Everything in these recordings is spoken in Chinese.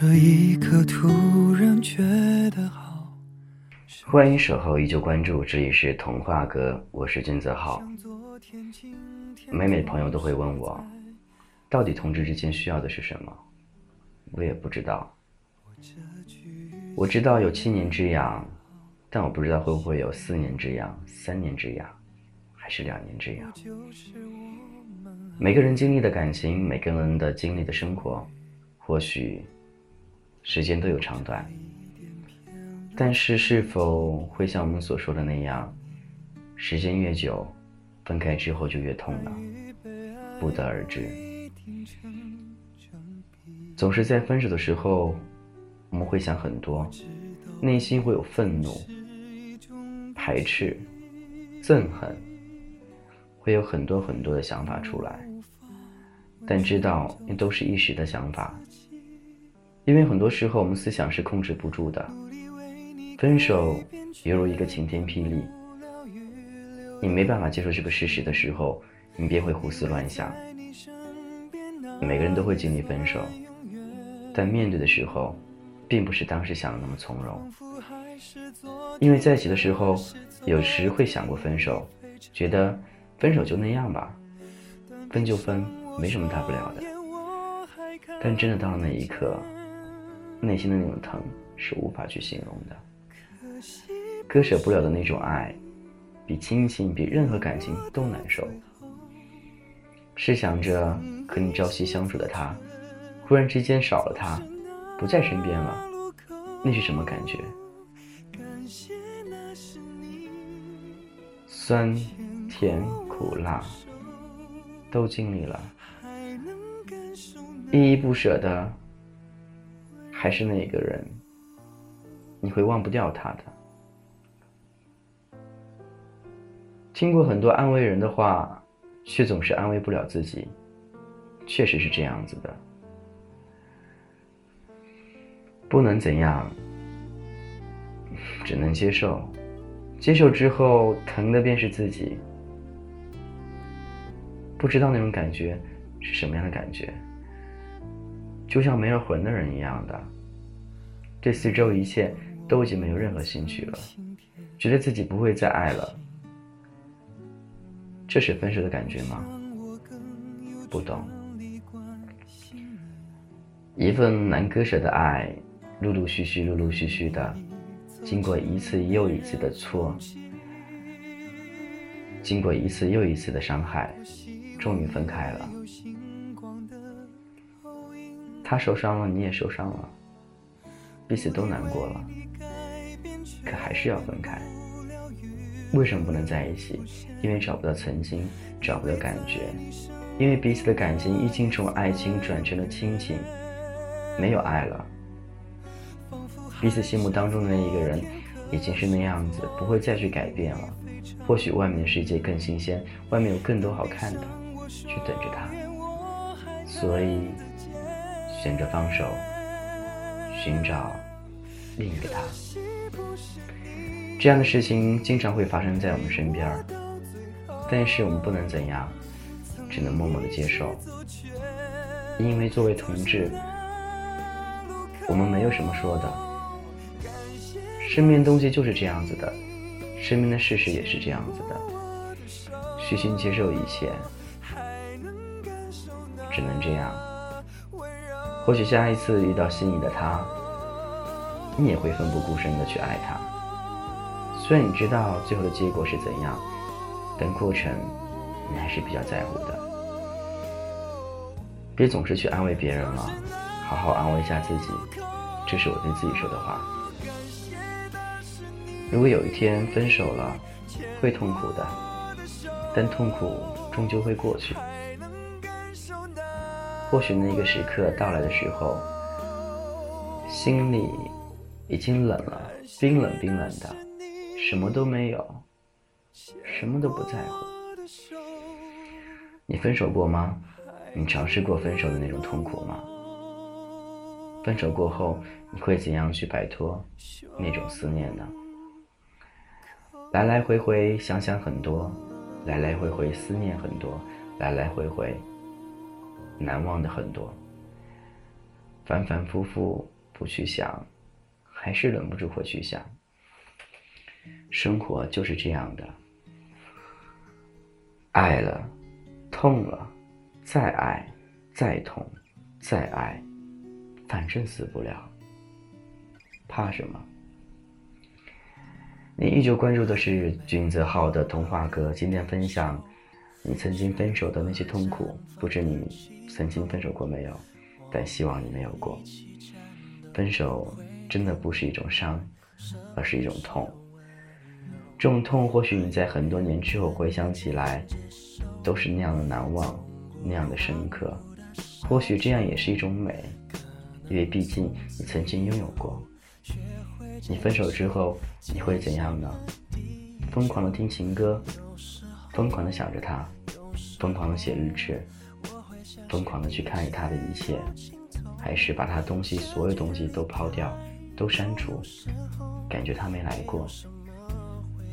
这一刻突然觉得好。欢迎守候，依旧关注，这里是童话哥，我是君泽浩。每每朋友都会问我，到底同志之间需要的是什么？我也不知道。我知道有七年之痒，但我不知道会不会有四年之痒、三年之痒，还是两年之痒。每个人经历的感情，每个人的经历的生活，或许时间都有长短，但是是否会像我们所说的那样，时间越久，分开之后就越痛呢？不得而知。总是在分手的时候，我们会想很多，内心会有愤怒、排斥、憎恨，会有很多很多的想法出来。但知道那都是一时的想法，因为很多时候我们思想是控制不住的。分手犹如一个晴天霹雳，你没办法接受这个事实的时候，你便会胡思乱想。每个人都会经历分手，但面对的时候，并不是当时想的那么从容。因为在一起的时候，有时会想过分手，觉得分手就那样吧，分就分。没什么大不了的，但真的到了那一刻，内心的那种疼是无法去形容的，割舍不了的那种爱，比亲情比任何感情都难受。试想着和你朝夕相处的他，忽然之间少了他，不在身边了，那是什么感觉？酸、甜、苦、辣，都经历了。依依不舍的，还是那个人，你会忘不掉他的。听过很多安慰人的话，却总是安慰不了自己，确实是这样子的。不能怎样，只能接受，接受之后疼的便是自己，不知道那种感觉是什么样的感觉。就像没了魂的人一样的，对四周一切都已经没有任何兴趣了，觉得自己不会再爱了。这是分手的感觉吗？不懂。一份难割舍的爱，陆陆续续、陆陆续续的，经过一次又一次的错，经过一次又一次的伤害，终于分开了。他受伤了，你也受伤了，彼此都难过了，可还是要分开。为什么不能在一起？因为找不到曾经，找不到感觉，因为彼此的感情已经从爱情转成了亲情，没有爱了。彼此心目当中的那一个人，已经是那样子，不会再去改变了。或许外面的世界更新鲜，外面有更多好看的，去等着他。所以。选择放手，寻找另一个他。这样的事情经常会发生在我们身边，但是我们不能怎样，只能默默的接受。因为作为同志，我们没有什么说的。身边东西就是这样子的，身边的事实也是这样子的，虚心接受一切，只能这样。或许下一次遇到心仪的他，你也会奋不顾身的去爱他。虽然你知道最后的结果是怎样，但过程你还是比较在乎的。别总是去安慰别人了，好好安慰一下自己。这是我对自己说的话。如果有一天分手了，会痛苦的，但痛苦终究会过去。或许那个时刻到来的时候，心里已经冷了，冰冷冰冷的，什么都没有，什么都不在乎。你分手过吗？你尝试过分手的那种痛苦吗？分手过后，你会怎样去摆脱那种思念呢？来来回回想想很多，来来回回思念很多，来来回回。难忘的很多，反反复复不去想，还是忍不住会去想。生活就是这样的，爱了，痛了，再爱，再痛，再爱，反正死不了，怕什么？你依旧关注的是君子浩的童话歌，今天分享你曾经分手的那些痛苦。不知你曾经分手过没有？但希望你没有过。分手真的不是一种伤，而是一种痛。这种痛，或许你在很多年之后回想起来，都是那样的难忘，那样的深刻。或许这样也是一种美，因为毕竟你曾经拥有过。你分手之后，你会怎样呢？疯狂的听情歌，疯狂的想着他，疯狂的写日志，疯狂的去看他的一切，还是把他东西所有东西都抛掉，都删除，感觉他没来过。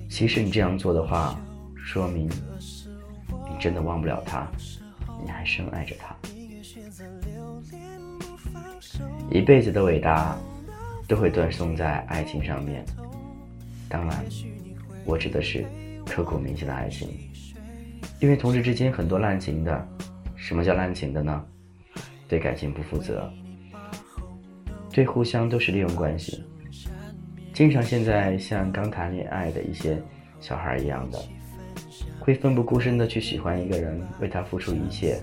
其实你这样做的话，说明你真的忘不了他，你还深爱着他。一辈子的伟大。都会断送在爱情上面。当然，我指的是刻骨铭心的爱情，因为同事之间很多滥情的。什么叫滥情的呢？对感情不负责，对互相都是利用关系。经常现在像刚谈恋爱的一些小孩一样的，会奋不顾身的去喜欢一个人，为他付出一切，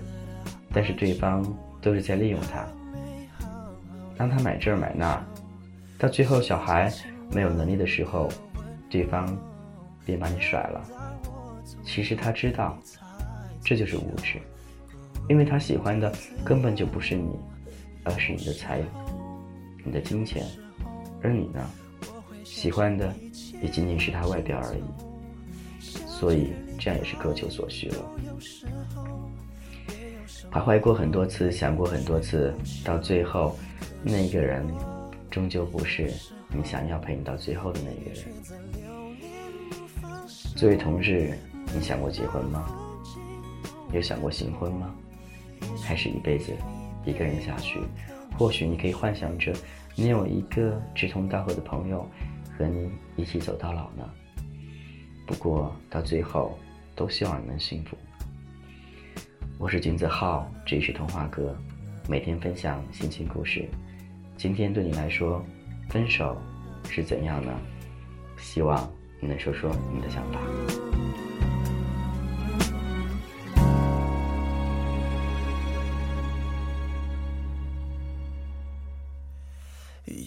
但是对方都是在利用他，让他买这买那。到最后，小孩没有能力的时候，对方便把你甩了。其实他知道，这就是无知，因为他喜欢的根本就不是你，而是你的财、你的金钱，而你呢，喜欢的也仅仅是他外表而已。所以这样也是各求所需了。徘徊过很多次，想过很多次，到最后，那个人。终究不是你想要陪你到最后的那个人。作为同志，你想过结婚吗？有想过新婚吗？还是一辈子一个人下去？或许你可以幻想着你有一个志同道合的朋友，和你一起走到老呢。不过到最后，都希望你能幸福。我是金子浩，这里是童话哥，每天分享心情故事。今天对你来说，分手是怎样呢？希望你能说说你的想法。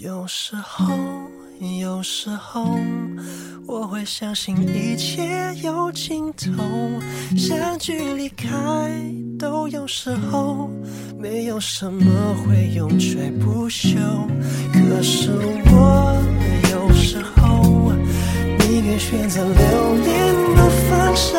有时候，有时候。我会相信一切有尽头，相聚离开都有时候，没有什么会永垂不朽。可是我有时候选择留恋不放手